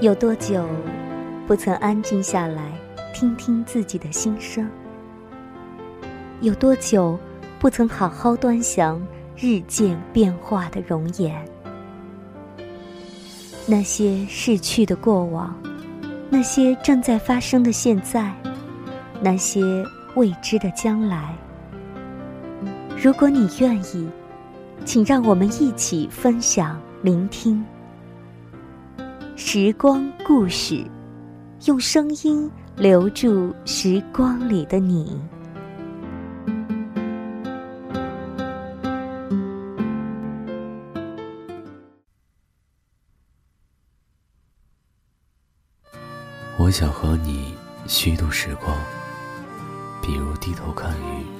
有多久不曾安静下来听听自己的心声？有多久不曾好好端详日渐变化的容颜？那些逝去的过往，那些正在发生的现在，那些未知的将来。如果你愿意，请让我们一起分享、聆听。时光故事，用声音留住时光里的你。我想和你虚度时光，比如低头看鱼。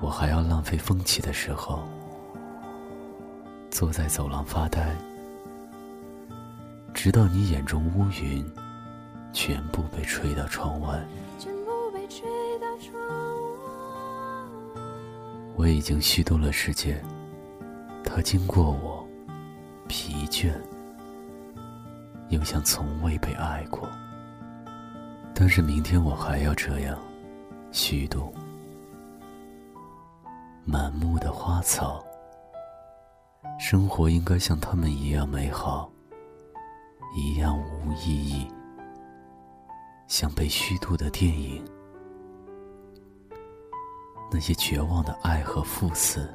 我还要浪费风起的时候，坐在走廊发呆，直到你眼中乌云全部被吹到窗外。我已经虚度了时间，它经过我，疲倦，又像从未被爱过。但是明天我还要这样虚度。满目的花草，生活应该像他们一样美好，一样无意义，像被虚度的电影。那些绝望的爱和赴死，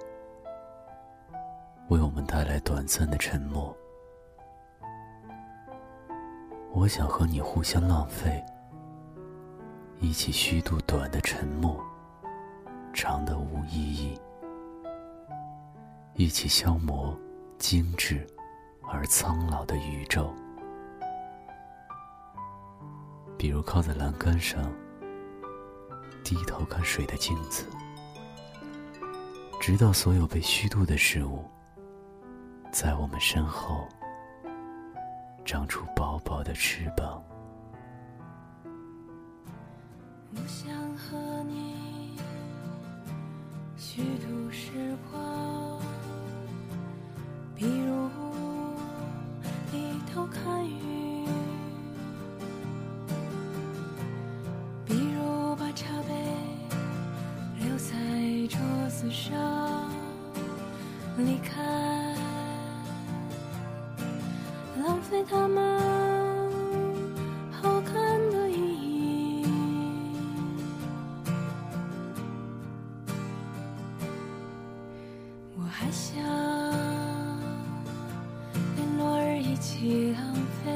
为我们带来短暂的沉默。我想和你互相浪费，一起虚度短的沉默。长的无意义，一起消磨精致而苍老的宇宙。比如靠在栏杆上，低头看水的镜子，直到所有被虚度的事物，在我们身后长出薄薄的翅膀。我想和你。虚度时光，他们好看的意义我还想跟落日一起浪费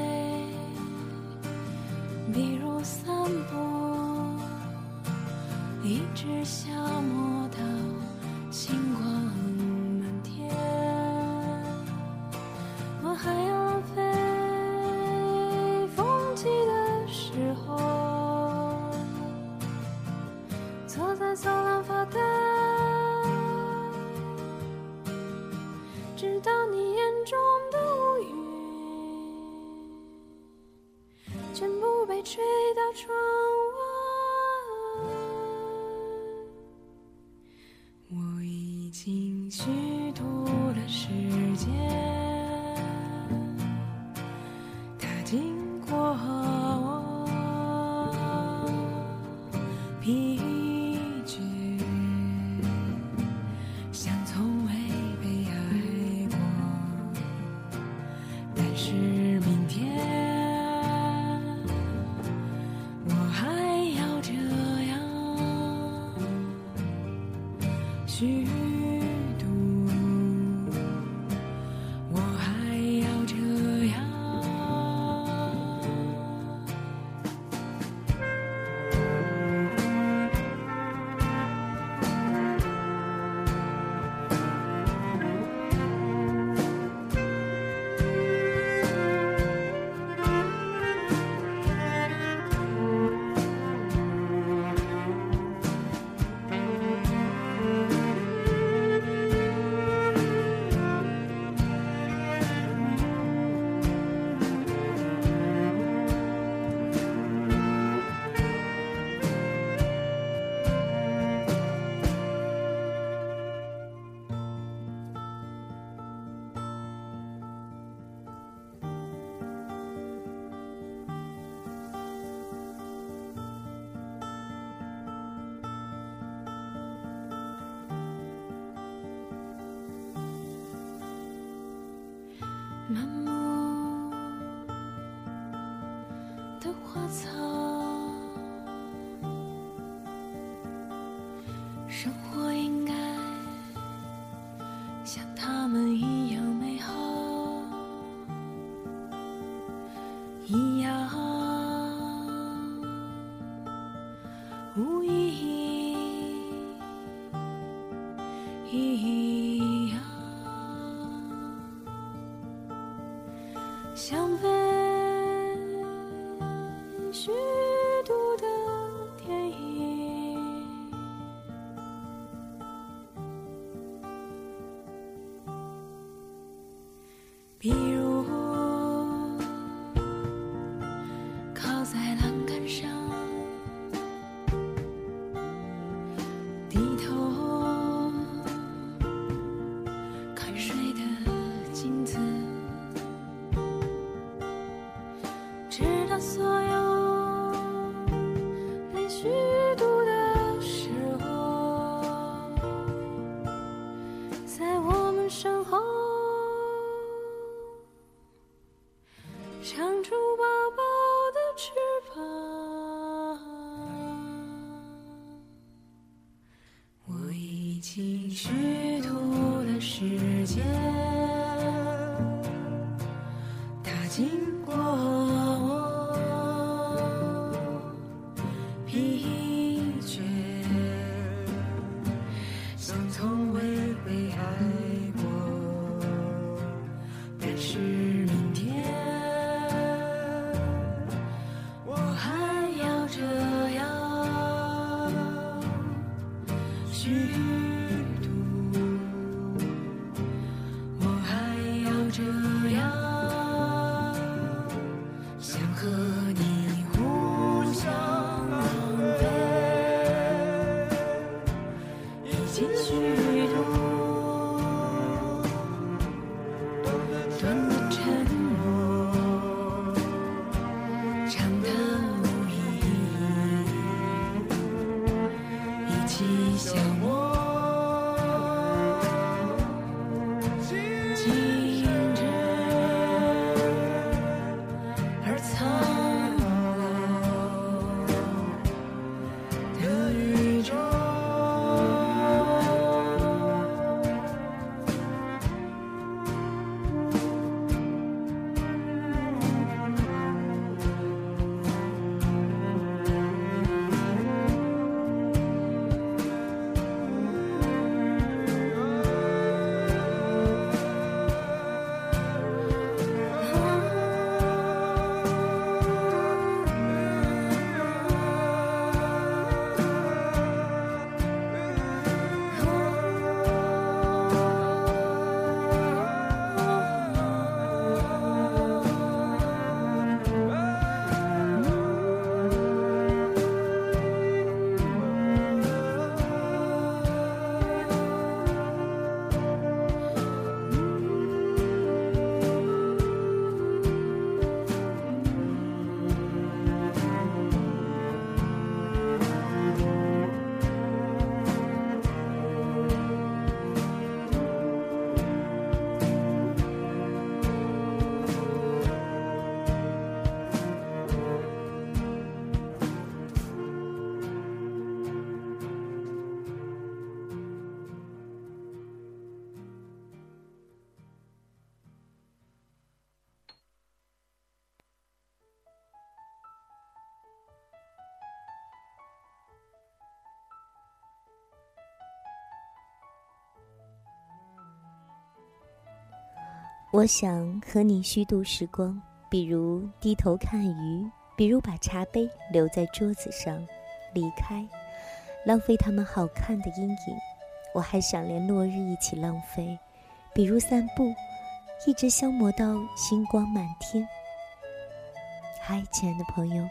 比如散步一直消磨到星光。疲生活已经虚度了时间。想。我想和你虚度时光，比如低头看鱼，比如把茶杯留在桌子上，离开，浪费他们好看的阴影。我还想连落日一起浪费，比如散步，一直消磨到星光满天。嗨，亲爱的朋友，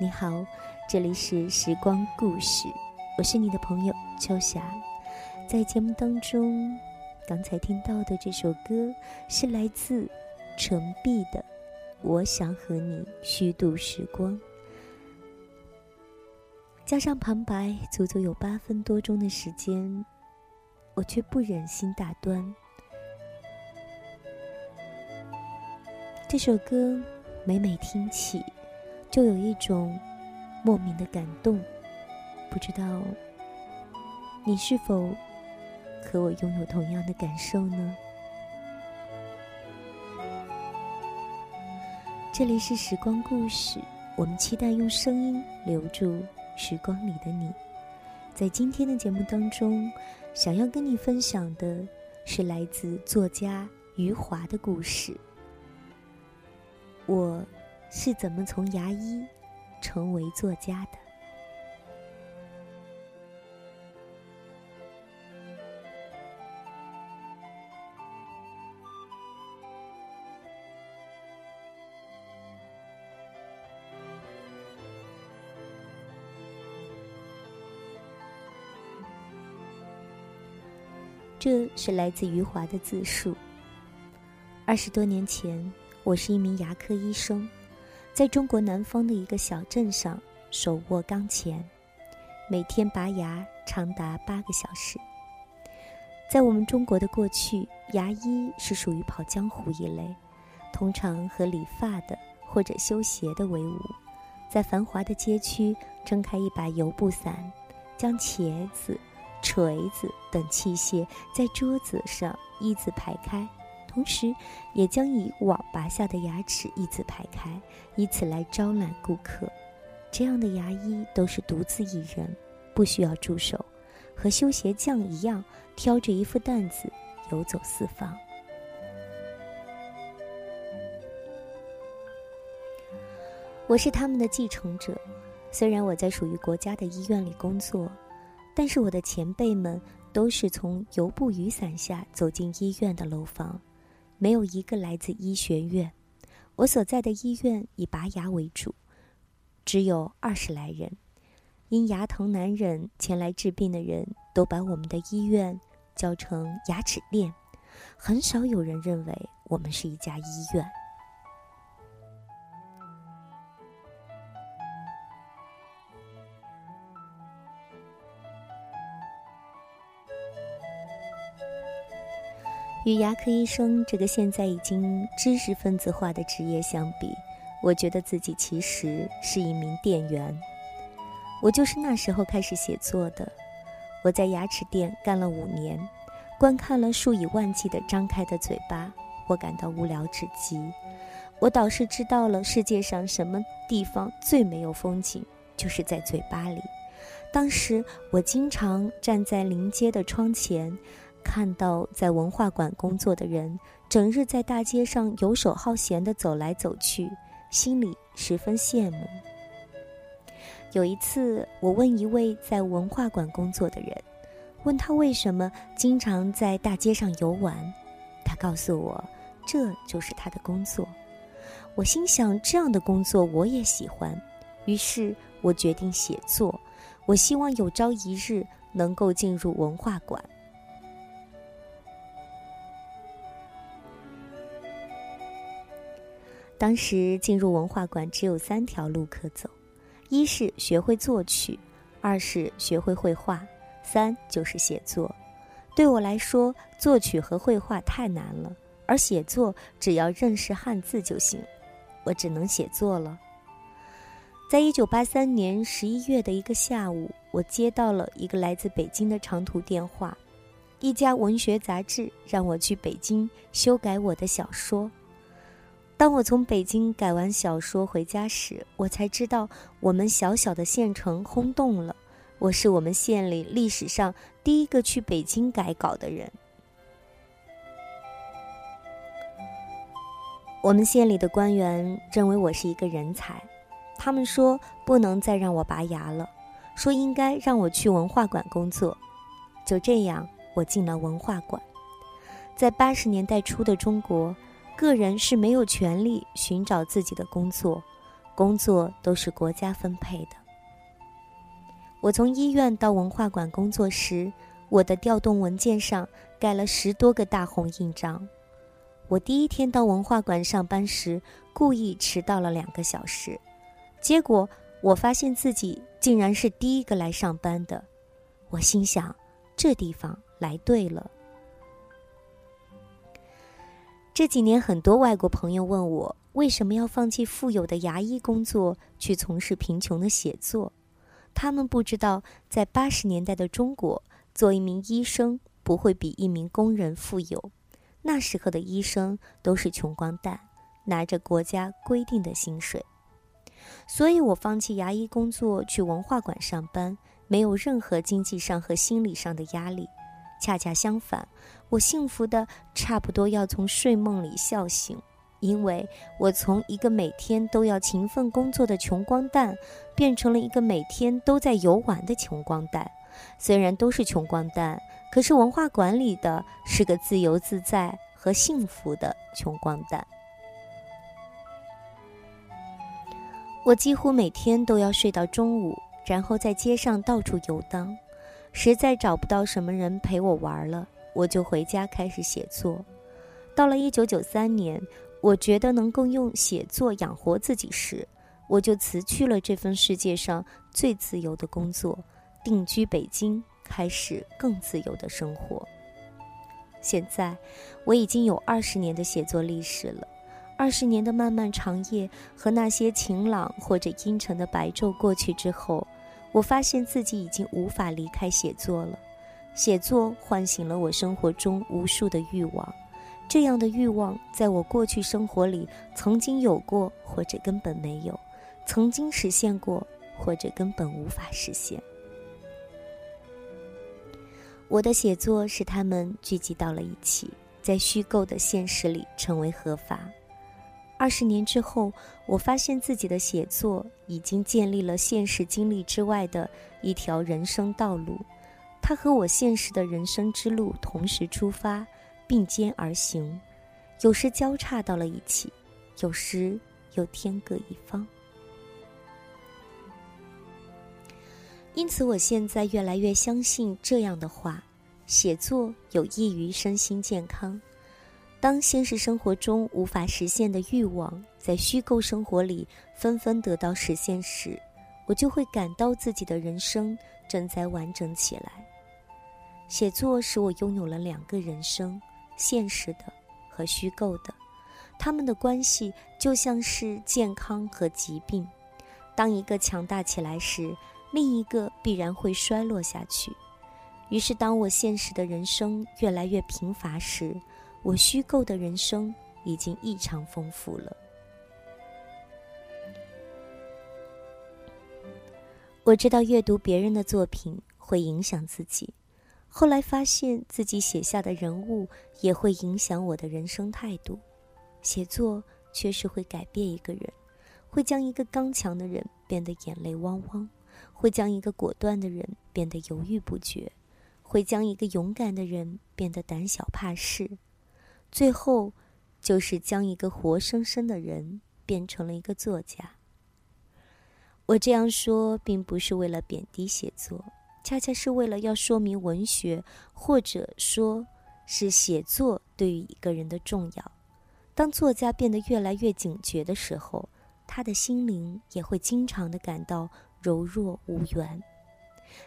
你好，这里是时光故事，我是你的朋友秋霞。在节目当中，刚才听到的这首歌是来自陈碧的《我想和你虚度时光》，加上旁白，足足有八分多钟的时间，我却不忍心打断。这首歌每每听起，就有一种莫名的感动。不知道你是否和我拥有同样的感受呢？这里是时光故事，我们期待用声音留住时光里的你。在今天的节目当中，想要跟你分享的是来自作家余华的故事。我是怎么从牙医成为作家的？这是来自余华的自述。二十多年前，我是一名牙科医生，在中国南方的一个小镇上手握钢钳，每天拔牙长达八个小时。在我们中国的过去，牙医是属于跑江湖一类，通常和理发的或者修鞋的为伍，在繁华的街区撑开一把油布伞，将茄子。锤子等器械在桌子上一字排开，同时也将以网拔下的牙齿一字排开，以此来招揽顾客。这样的牙医都是独自一人，不需要助手，和修鞋匠一样，挑着一副担子游走四方。我是他们的继承者，虽然我在属于国家的医院里工作。但是我的前辈们都是从油布雨伞下走进医院的楼房，没有一个来自医学院。我所在的医院以拔牙为主，只有二十来人。因牙疼难忍前来治病的人都把我们的医院叫成牙齿店，很少有人认为我们是一家医院。与牙科医生这个现在已经知识分子化的职业相比，我觉得自己其实是一名店员。我就是那时候开始写作的。我在牙齿店干了五年，观看了数以万计的张开的嘴巴，我感到无聊至极。我倒是知道了世界上什么地方最没有风景，就是在嘴巴里。当时我经常站在临街的窗前。看到在文化馆工作的人整日在大街上游手好闲地走来走去，心里十分羡慕。有一次，我问一位在文化馆工作的人，问他为什么经常在大街上游玩，他告诉我，这就是他的工作。我心想，这样的工作我也喜欢，于是我决定写作。我希望有朝一日能够进入文化馆。当时进入文化馆只有三条路可走：一是学会作曲，二是学会绘画，三就是写作。对我来说，作曲和绘画太难了，而写作只要认识汉字就行。我只能写作了。在一九八三年十一月的一个下午，我接到了一个来自北京的长途电话，一家文学杂志让我去北京修改我的小说。当我从北京改完小说回家时，我才知道我们小小的县城轰动了。我是我们县里历史上第一个去北京改稿的人。我们县里的官员认为我是一个人才，他们说不能再让我拔牙了，说应该让我去文化馆工作。就这样，我进了文化馆。在八十年代初的中国。个人是没有权利寻找自己的工作，工作都是国家分配的。我从医院到文化馆工作时，我的调动文件上盖了十多个大红印章。我第一天到文化馆上班时，故意迟到了两个小时，结果我发现自己竟然是第一个来上班的。我心想，这地方来对了。这几年，很多外国朋友问我为什么要放弃富有的牙医工作，去从事贫穷的写作？他们不知道，在八十年代的中国，做一名医生不会比一名工人富有。那时候的医生都是穷光蛋，拿着国家规定的薪水。所以我放弃牙医工作，去文化馆上班，没有任何经济上和心理上的压力。恰恰相反，我幸福的差不多要从睡梦里笑醒，因为我从一个每天都要勤奋工作的穷光蛋，变成了一个每天都在游玩的穷光蛋。虽然都是穷光蛋，可是文化馆里的是个自由自在和幸福的穷光蛋。我几乎每天都要睡到中午，然后在街上到处游荡。实在找不到什么人陪我玩了，我就回家开始写作。到了一九九三年，我觉得能够用写作养活自己时，我就辞去了这份世界上最自由的工作，定居北京，开始更自由的生活。现在，我已经有二十年的写作历史了，二十年的漫漫长夜和那些晴朗或者阴沉的白昼过去之后。我发现自己已经无法离开写作了，写作唤醒了我生活中无数的欲望，这样的欲望在我过去生活里曾经有过，或者根本没有；曾经实现过，或者根本无法实现。我的写作使他们聚集到了一起，在虚构的现实里成为合法。二十年之后，我发现自己的写作已经建立了现实经历之外的一条人生道路，它和我现实的人生之路同时出发，并肩而行，有时交叉到了一起，有时又天各一方。因此，我现在越来越相信这样的话：写作有益于身心健康。当现实生活中无法实现的欲望在虚构生活里纷纷得到实现时，我就会感到自己的人生正在完整起来。写作使我拥有了两个人生：现实的和虚构的。他们的关系就像是健康和疾病，当一个强大起来时，另一个必然会衰落下去。于是，当我现实的人生越来越贫乏时，我虚构的人生已经异常丰富了。我知道阅读别人的作品会影响自己，后来发现自己写下的人物也会影响我的人生态度。写作确实会改变一个人，会将一个刚强的人变得眼泪汪汪，会将一个果断的人变得犹豫不决，会将一个勇敢的人变得胆小怕事。最后，就是将一个活生生的人变成了一个作家。我这样说，并不是为了贬低写作，恰恰是为了要说明文学，或者说是写作对于一个人的重要。当作家变得越来越警觉的时候，他的心灵也会经常的感到柔弱无援。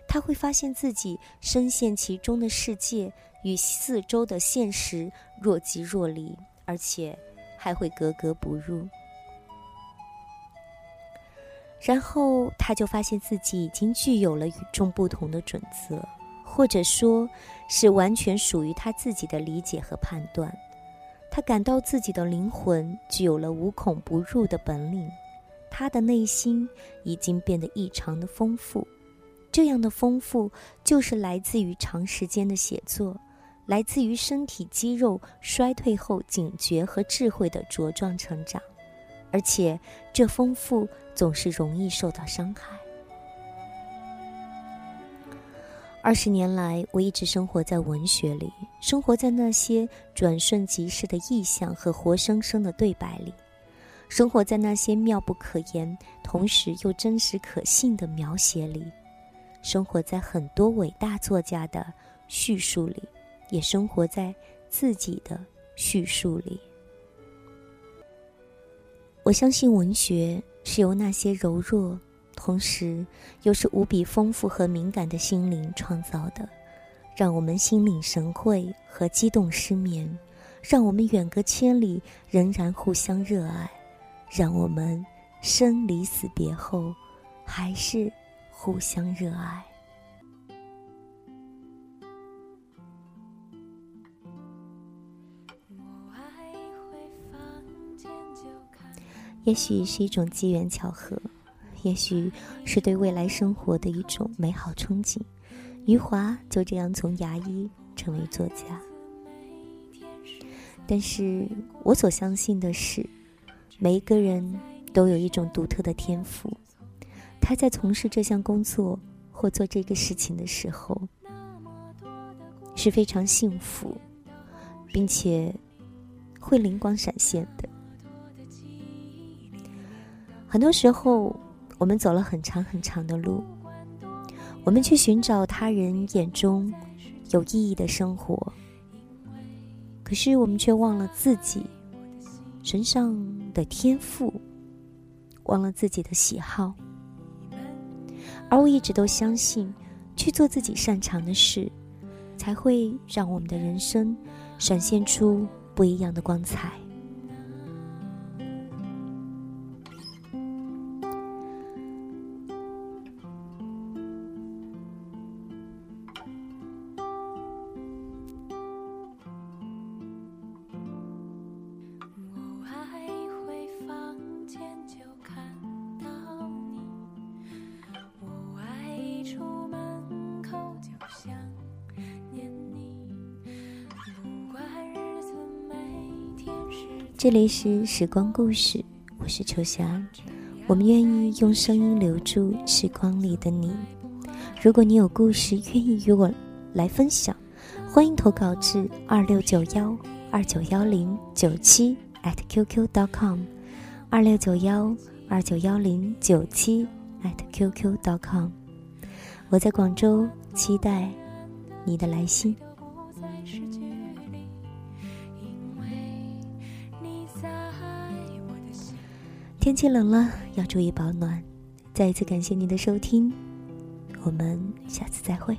他会发现自己深陷其中的世界与四周的现实若即若离，而且还会格格不入。然后他就发现自己已经具有了与众不同的准则，或者说，是完全属于他自己的理解和判断。他感到自己的灵魂具有了无孔不入的本领，他的内心已经变得异常的丰富。这样的丰富，就是来自于长时间的写作，来自于身体肌肉衰退后警觉和智慧的茁壮成长，而且这丰富总是容易受到伤害。二十年来，我一直生活在文学里，生活在那些转瞬即逝的意象和活生生的对白里，生活在那些妙不可言，同时又真实可信的描写里。生活在很多伟大作家的叙述里，也生活在自己的叙述里。我相信文学是由那些柔弱，同时又是无比丰富和敏感的心灵创造的，让我们心领神会和激动失眠，让我们远隔千里仍然互相热爱，让我们生离死别后，还是互相热爱。也许是一种机缘巧合，也许是对未来生活的一种美好憧憬。余华就这样从牙医成为作家。但是我所相信的是，每一个人都有一种独特的天赋。他在从事这项工作或做这个事情的时候，是非常幸福，并且会灵光闪现的。很多时候，我们走了很长很长的路，我们去寻找他人眼中有意义的生活，可是我们却忘了自己身上的天赋，忘了自己的喜好。而我一直都相信，去做自己擅长的事，才会让我们的人生闪现出不一样的光彩。这里是时光故事，我是秋霞。我们愿意用声音留住时光里的你。如果你有故事愿意与我来分享，欢迎投稿至二六九幺二九幺零九七 at qq dot com，二六九幺二九幺零九七 at qq dot com。我在广州，期待你的来信。天气冷了，要注意保暖。再一次感谢您的收听，我们下次再会。